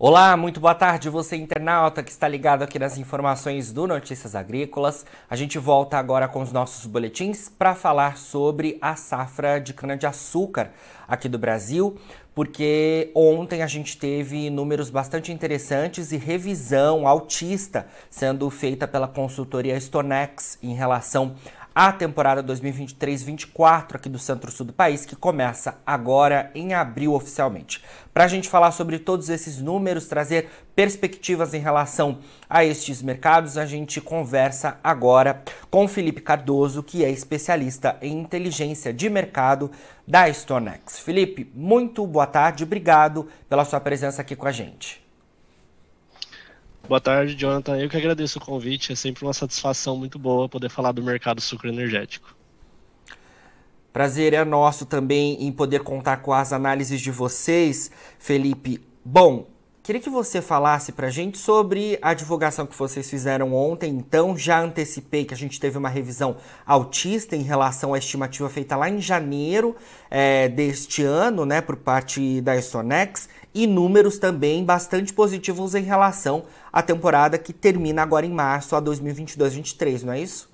Olá, muito boa tarde, você internauta que está ligado aqui nas informações do Notícias Agrícolas. A gente volta agora com os nossos boletins para falar sobre a safra de cana-de-açúcar aqui do Brasil, porque ontem a gente teve números bastante interessantes e revisão altista sendo feita pela consultoria Stonex em relação a temporada 2023-24 aqui do centro-sul do país, que começa agora em abril oficialmente. Para a gente falar sobre todos esses números, trazer perspectivas em relação a estes mercados, a gente conversa agora com Felipe Cardoso, que é especialista em inteligência de mercado da Stonex. Felipe, muito boa tarde, obrigado pela sua presença aqui com a gente. Boa tarde, Jonathan. Eu que agradeço o convite. É sempre uma satisfação muito boa poder falar do mercado sucro energético. Prazer é nosso também em poder contar com as análises de vocês, Felipe. Bom, queria que você falasse para a gente sobre a divulgação que vocês fizeram ontem. Então, já antecipei que a gente teve uma revisão altista em relação à estimativa feita lá em janeiro é, deste ano, né, por parte da Stonex e números também bastante positivos em relação à temporada que termina agora em março a 2022-23, não é isso?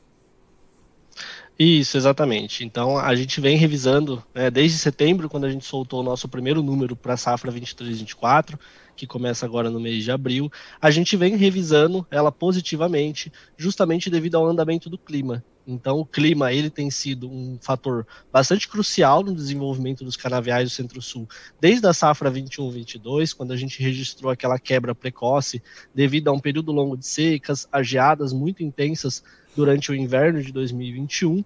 Isso, exatamente. Então a gente vem revisando né, desde setembro, quando a gente soltou o nosso primeiro número para a safra 23-24, que começa agora no mês de abril, a gente vem revisando ela positivamente, justamente devido ao andamento do clima. Então, o clima ele tem sido um fator bastante crucial no desenvolvimento dos canaviais do Centro-Sul, desde a safra 21-22, quando a gente registrou aquela quebra precoce devido a um período longo de secas, a geadas muito intensas durante o inverno de 2021,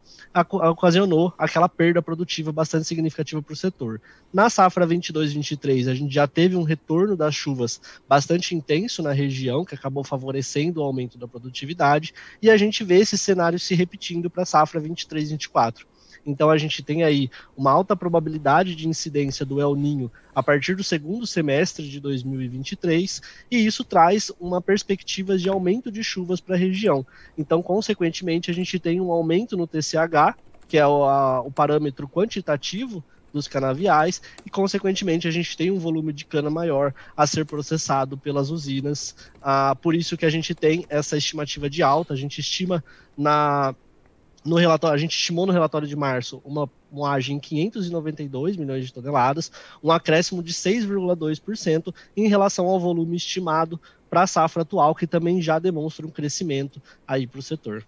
ocasionou aquela perda produtiva bastante significativa para o setor. Na safra 22-23, a gente já teve um retorno das chuvas bastante intenso na região, que acabou favorecendo o aumento da produtividade, e a gente vê esse cenário se repetindo para a safra 23-24. Então a gente tem aí uma alta probabilidade de incidência do El Ninho a partir do segundo semestre de 2023, e isso traz uma perspectiva de aumento de chuvas para a região. Então, consequentemente, a gente tem um aumento no TCH, que é o, a, o parâmetro quantitativo dos canaviais e, consequentemente, a gente tem um volume de cana maior a ser processado pelas usinas. Ah, por isso que a gente tem essa estimativa de alta, a gente estima na no relatório, a gente estimou no relatório de março uma moagem em 592 milhões de toneladas, um acréscimo de 6,2% em relação ao volume estimado para a safra atual, que também já demonstra um crescimento aí para o setor.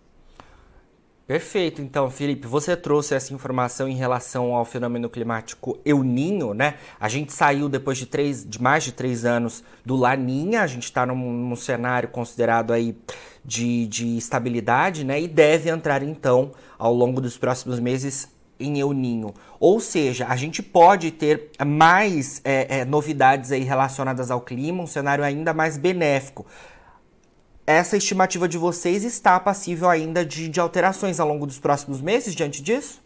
Perfeito, então, Felipe, você trouxe essa informação em relação ao fenômeno climático El Ninho, né? A gente saiu depois de, três, de mais de três anos do Laninha, a gente está num, num, cenário considerado aí de, de estabilidade, né? E deve entrar, então, ao longo dos próximos meses em El Ninho. Ou seja, a gente pode ter mais é, é, novidades aí relacionadas ao clima, um cenário ainda mais benéfico essa estimativa de vocês está passível ainda de, de alterações ao longo dos próximos meses diante disso?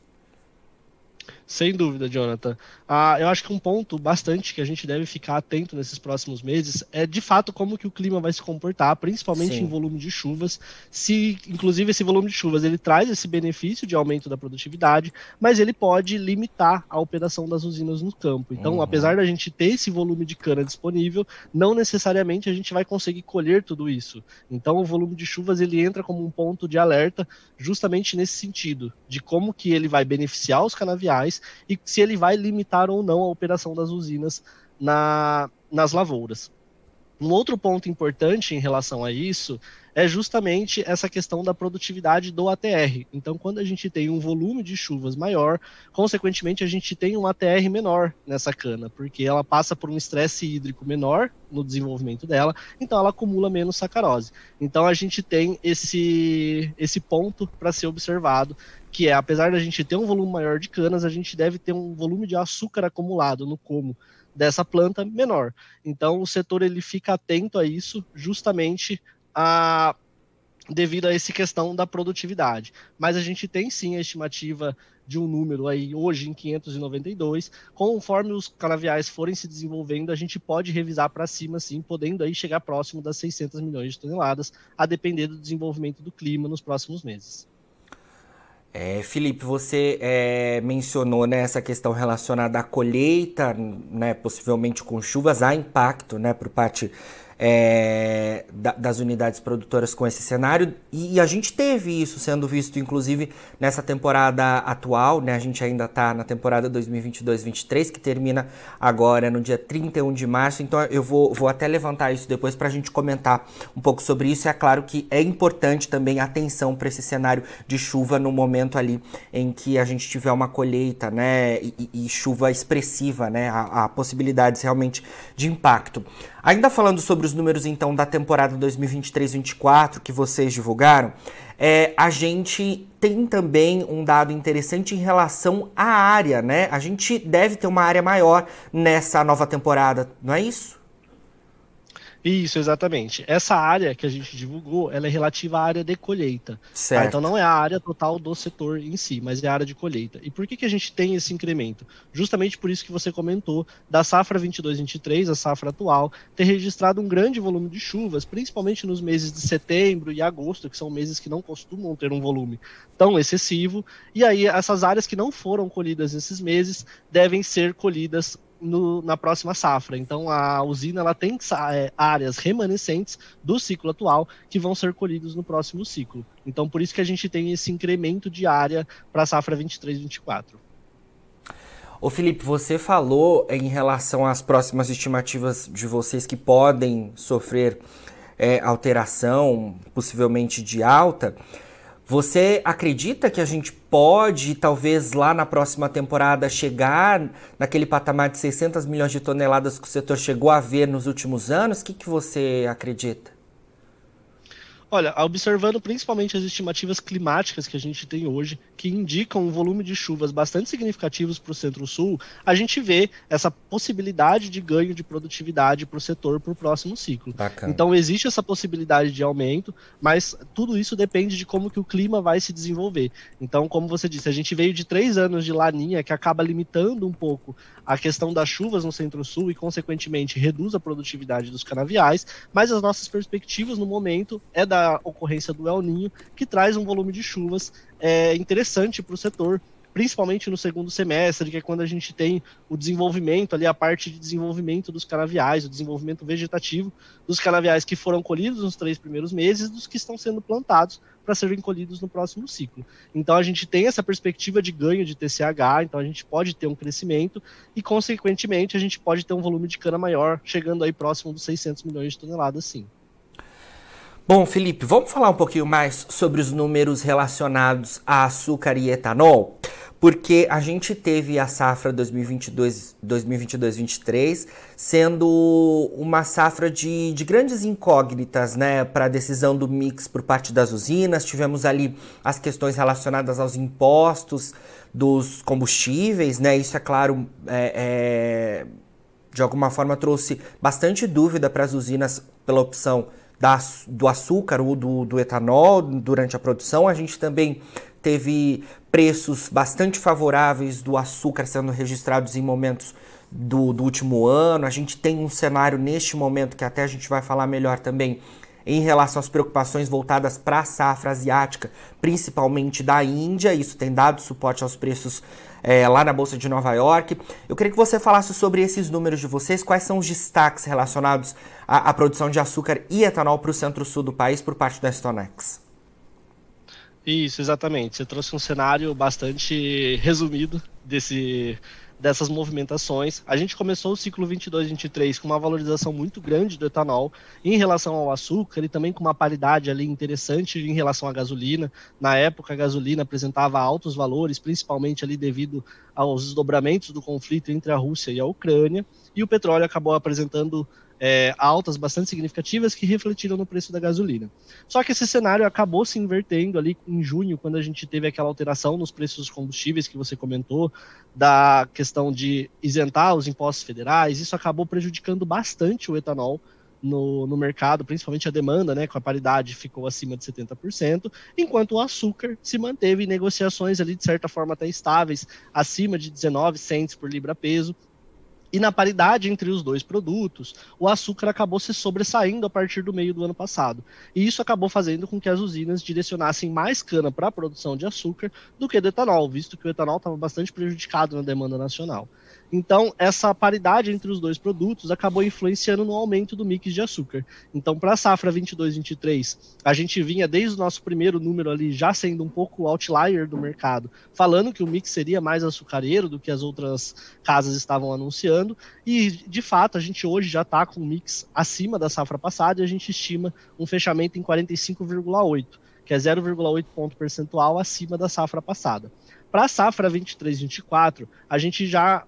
Sem dúvida, Jonathan. Ah, eu acho que um ponto bastante que a gente deve ficar atento nesses próximos meses é de fato como que o clima vai se comportar, principalmente Sim. em volume de chuvas. Se, inclusive, esse volume de chuvas ele traz esse benefício de aumento da produtividade, mas ele pode limitar a operação das usinas no campo. Então, uhum. apesar da gente ter esse volume de cana disponível, não necessariamente a gente vai conseguir colher tudo isso. Então, o volume de chuvas ele entra como um ponto de alerta, justamente nesse sentido, de como que ele vai beneficiar os canaviais e se ele vai limitar ou não a operação das usinas na, nas lavouras. Um outro ponto importante em relação a isso é justamente essa questão da produtividade do ATR. Então, quando a gente tem um volume de chuvas maior, consequentemente a gente tem um ATR menor nessa cana, porque ela passa por um estresse hídrico menor no desenvolvimento dela, então ela acumula menos sacarose. Então a gente tem esse esse ponto para ser observado, que é apesar da gente ter um volume maior de canas, a gente deve ter um volume de açúcar acumulado no como dessa planta menor. Então o setor ele fica atento a isso, justamente a devido a essa questão da produtividade. Mas a gente tem sim a estimativa de um número aí hoje em 592. Conforme os canaviais forem se desenvolvendo, a gente pode revisar para cima sim, podendo aí chegar próximo das 600 milhões de toneladas, a depender do desenvolvimento do clima nos próximos meses. É, Felipe, você é, mencionou né, essa questão relacionada à colheita, né, possivelmente com chuvas, há impacto né, por parte é, da, das unidades produtoras com esse cenário e, e, a gente teve isso sendo visto inclusive nessa temporada atual, né? A gente ainda está na temporada 2022-23 que termina agora no dia 31 de março, então eu vou, vou até levantar isso depois para a gente comentar um pouco sobre isso. E é claro que é importante também atenção para esse cenário de chuva no momento ali em que a gente tiver uma colheita, né? E, e chuva expressiva, né? Há, há possibilidades realmente de impacto. Ainda falando sobre os números então da temporada 2023-24 que vocês divulgaram, é, a gente tem também um dado interessante em relação à área, né? A gente deve ter uma área maior nessa nova temporada, não é isso? Isso, exatamente. Essa área que a gente divulgou, ela é relativa à área de colheita. Tá? Então não é a área total do setor em si, mas é a área de colheita. E por que, que a gente tem esse incremento? Justamente por isso que você comentou da safra 22-23, a safra atual, ter registrado um grande volume de chuvas, principalmente nos meses de setembro e agosto, que são meses que não costumam ter um volume tão excessivo. E aí essas áreas que não foram colhidas nesses meses devem ser colhidas no, na próxima safra. Então a usina ela tem é, áreas remanescentes do ciclo atual que vão ser colhidos no próximo ciclo. Então por isso que a gente tem esse incremento de área para a safra 23-24. Ô Felipe, você falou em relação às próximas estimativas de vocês que podem sofrer é, alteração, possivelmente de alta. Você acredita que a gente pode, talvez lá na próxima temporada, chegar naquele patamar de 600 milhões de toneladas que o setor chegou a ver nos últimos anos? O que, que você acredita? Olha, observando principalmente as estimativas climáticas que a gente tem hoje, que indicam um volume de chuvas bastante significativos para o Centro-Sul, a gente vê essa possibilidade de ganho de produtividade para o setor para o próximo ciclo. Bacana. Então existe essa possibilidade de aumento, mas tudo isso depende de como que o clima vai se desenvolver. Então, como você disse, a gente veio de três anos de laninha que acaba limitando um pouco a questão das chuvas no Centro-Sul e, consequentemente, reduz a produtividade dos canaviais, mas as nossas perspectivas no momento é da ocorrência do El Ninho, que traz um volume de chuvas é, interessante para o setor, principalmente no segundo semestre, que é quando a gente tem o desenvolvimento ali, a parte de desenvolvimento dos canaviais, o desenvolvimento vegetativo dos canaviais que foram colhidos nos três primeiros meses, dos que estão sendo plantados para serem colhidos no próximo ciclo. Então a gente tem essa perspectiva de ganho de TCH, então a gente pode ter um crescimento e, consequentemente, a gente pode ter um volume de cana maior, chegando aí próximo dos 600 milhões de toneladas, sim. Bom, Felipe, vamos falar um pouquinho mais sobre os números relacionados a açúcar e etanol, porque a gente teve a safra 2022-23 sendo uma safra de, de grandes incógnitas, né, para a decisão do mix por parte das usinas. Tivemos ali as questões relacionadas aos impostos dos combustíveis, né? Isso é claro, é, é, de alguma forma trouxe bastante dúvida para as usinas pela opção da, do açúcar ou do, do etanol durante a produção. A gente também teve preços bastante favoráveis do açúcar sendo registrados em momentos do, do, último ano. A gente tem um cenário neste momento que até a gente vai falar melhor também em relação às preocupações voltadas para a safra asiática, principalmente da Índia. Isso tem dado suporte aos preços é, lá na Bolsa de Nova York. Eu queria que você falasse sobre esses números de vocês, quais são os destaques relacionados à, à produção de açúcar e etanol para o centro-sul do país por parte da Stonex. Isso, exatamente. Você trouxe um cenário bastante resumido desse dessas movimentações. A gente começou o ciclo 22-23 com uma valorização muito grande do etanol em relação ao açúcar e também com uma paridade ali interessante em relação à gasolina. Na época, a gasolina apresentava altos valores, principalmente ali devido aos desdobramentos do conflito entre a Rússia e a Ucrânia, e o petróleo acabou apresentando é, altas bastante significativas que refletiram no preço da gasolina. Só que esse cenário acabou se invertendo ali em junho, quando a gente teve aquela alteração nos preços dos combustíveis que você comentou, da questão de isentar os impostos federais, isso acabou prejudicando bastante o etanol no, no, mercado, principalmente a demanda, né, com a paridade ficou acima de 70%, enquanto o açúcar se manteve em negociações ali de certa forma até estáveis, acima de 19 cents por libra peso, E na paridade entre os dois produtos, o açúcar acabou se sobressaindo a partir do meio do ano passado. E isso acabou fazendo com que as usinas direcionassem mais cana para a produção de açúcar do que do etanol, visto que o etanol estava bastante prejudicado na demanda nacional. Então, essa paridade entre os dois produtos acabou influenciando no aumento do mix de açúcar. Então, para a safra 22-23, a gente vinha desde o nosso primeiro número ali já sendo um pouco outlier do mercado, falando que o mix seria mais açucareiro do que as outras casas estavam anunciando. E, de fato, a gente hoje já está com um mix acima da safra passada e a gente estima um fechamento em 45,8, que é 0,8 ponto percentual acima da safra passada. Para a safra 23-24, a gente já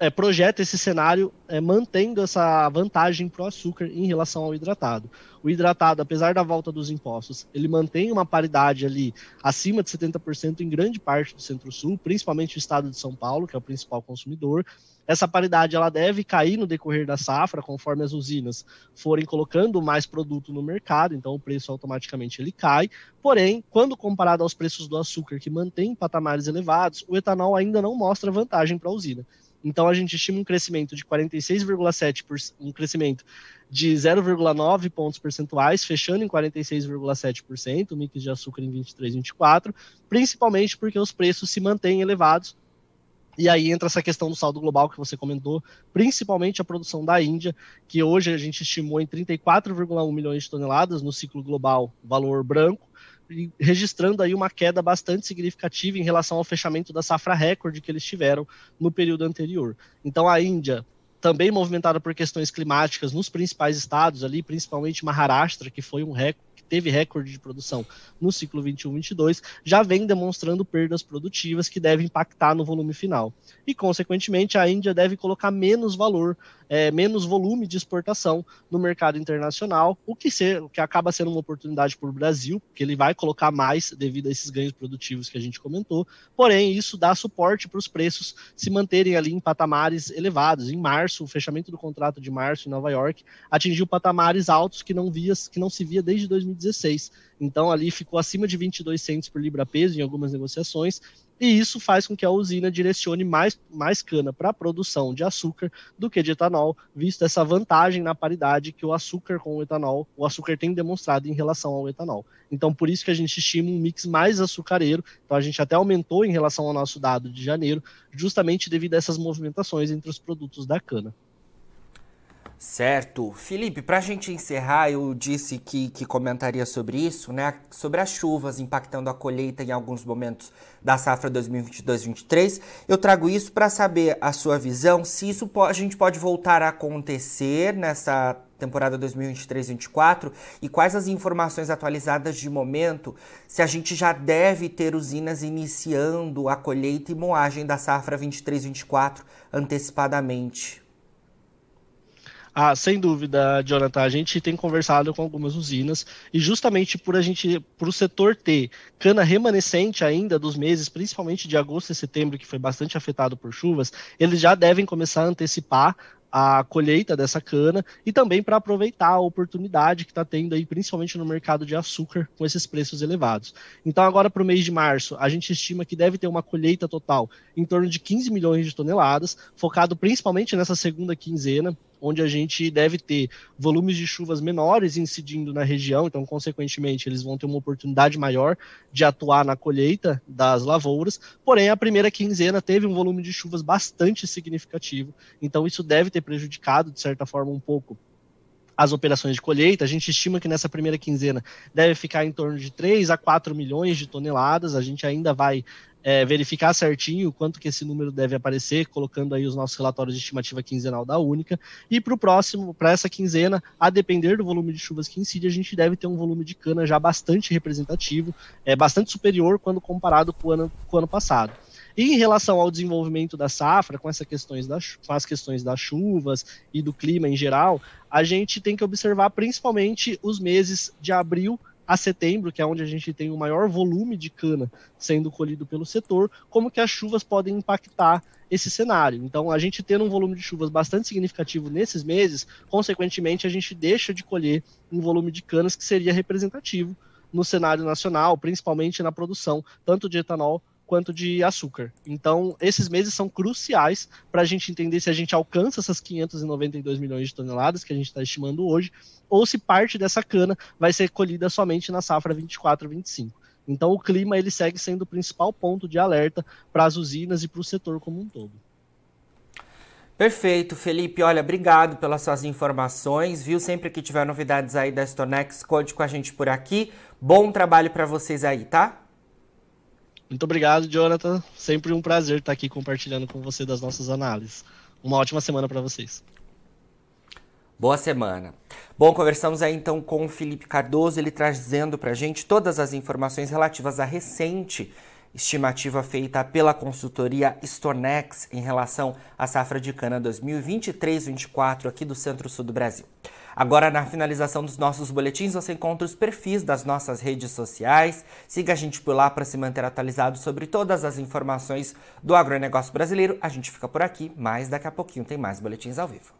é, projeta esse cenário é, mantendo essa vantagem para o açúcar em relação ao hidratado. O hidratado, apesar da volta dos impostos, ele mantém uma paridade ali acima de 70% em grande parte do Centro-Sul, principalmente o estado de São Paulo, que é o principal consumidor. Essa paridade ela deve cair no decorrer da safra, conforme as usinas forem colocando mais produto no mercado, então o preço automaticamente ele cai. Porém, quando comparado aos preços do açúcar, que mantém patamares elevados, o etanol ainda não mostra vantagem para a usina. Então a gente estima um crescimento de 46,7%, um crescimento de 0,9 pontos percentuais, fechando em 46,7%, o mix de açúcar em 23, 24, principalmente porque os preços se mantêm elevados. E aí entra essa questão do saldo global que você comentou, principalmente a produção da Índia, que hoje a gente estimou em 34,1 milhões de toneladas no ciclo global, valor branco, registrando aí uma queda bastante significativa em relação ao fechamento da safra recorde que eles tiveram no período anterior. Então a Índia também movimentada por questões climáticas nos principais estados ali, principalmente Maharashtra, que foi um recorde teve recorde de produção no ciclo 21-22, já vem demonstrando perdas produtivas que devem impactar no volume final. E, consequentemente, a Índia deve colocar menos valor, é, menos volume de exportação no mercado internacional, o que, ser, o que acaba sendo uma oportunidade para o Brasil, porque ele vai colocar mais devido a esses ganhos produtivos que a gente comentou. Porém, isso dá suporte para os preços se manterem ali em patamares elevados. Em março, o fechamento do contrato de março em Nova York atingiu patamares altos que não, via, que não se via desde 2019 2016. Então ali ficou acima de 22 centos por libra peso em algumas negociações, e isso faz com que a usina direcione mais, mais cana para a produção de açúcar do que de etanol, visto essa vantagem na paridade que o açúcar com o etanol, o açúcar tem demonstrado em relação ao etanol. Então, por isso que a gente estima um mix mais açucareiro. Então, a gente até aumentou em relação ao nosso dado de janeiro, justamente devido a essas movimentações entre os produtos da cana. Certo. Felipe, para a gente encerrar, eu disse que, que comentaria sobre isso, né? Sobre as chuvas impactando a colheita em alguns momentos da safra 2022-23. Eu trago isso para saber a sua visão, se isso a gente pode voltar a acontecer nessa temporada 2023-24 e quais as informações atualizadas de momento, se a gente já deve ter usinas iniciando a colheita e moagem da safra 23-24 antecipadamente. Ah, sem dúvida, Jonathan. A gente tem conversado com algumas usinas e justamente por a gente, por o setor ter cana remanescente ainda dos meses, principalmente de agosto e setembro, que foi bastante afetado por chuvas, eles já devem começar a antecipar a colheita dessa cana e também para aproveitar a oportunidade que está tendo aí, principalmente no mercado de açúcar, com esses preços elevados. Então, agora para o mês de março, a gente estima que deve ter uma colheita total em torno de 15 milhões de toneladas, focado principalmente nessa segunda quinzena, onde a gente deve ter volumes de chuvas menores incidindo na região, então, consequentemente, eles vão ter uma oportunidade maior de atuar na colheita das lavouras. Porém, a primeira quinzena teve um volume de chuvas bastante significativo, então isso deve ter prejudicado, de certa forma, um pouco as operações de colheita. A gente estima que nessa primeira quinzena deve ficar em torno de 3 a 4 milhões de toneladas. A gente ainda vai é, verificar certinho quanto que esse número deve aparecer, colocando aí os nossos relatórios de estimativa quinzenal da Única. E para o próximo, para essa quinzena, a depender do volume de chuvas que incide, a gente deve ter um volume de cana já bastante representativo, é bastante superior quando comparado com o ano, com o ano passado. E em relação ao desenvolvimento da safra, com, essas questões das, com as questões das chuvas e do clima em geral, a gente tem que observar principalmente os meses de abril a setembro, que é onde a gente tem o maior volume de cana sendo colhido pelo setor, como que as chuvas podem impactar esse cenário. Então, a gente tendo um volume de chuvas bastante significativo nesses meses, consequentemente, a gente deixa de colher um volume de canas que seria representativo no cenário nacional, principalmente na produção tanto de etanol quanto de açúcar. Então, esses meses são cruciais para a gente entender se a gente alcança essas 592 milhões de toneladas que a gente está estimando hoje, ou se parte dessa cana vai ser colhida somente na safra 24-25. Então, o clima ele segue sendo o principal ponto de alerta para as usinas e para o setor como um todo. Perfeito, Felipe. Olha, obrigado pelas suas informações, viu? Sempre que tiver novidades aí da Stonex, conte com a gente por aqui. Bom trabalho para vocês aí, tá? Muito obrigado, Jonathan. Sempre um prazer estar aqui compartilhando com você das nossas análises. Uma ótima semana para vocês. Boa semana. Bom, conversamos aí então com o Felipe Cardoso, ele trazendo para a gente todas as informações relativas à recente estimativa feita pela consultoria Stonex em relação à safra de cana 2023-24 aqui do Centro-Sul do Brasil. Agora, na finalização dos nossos boletins, você encontra os perfis das nossas redes sociais. Siga a gente por lá para se manter atualizado sobre todas as informações do agronegócio brasileiro. A gente fica por aqui, mas daqui a pouquinho tem mais boletins ao vivo.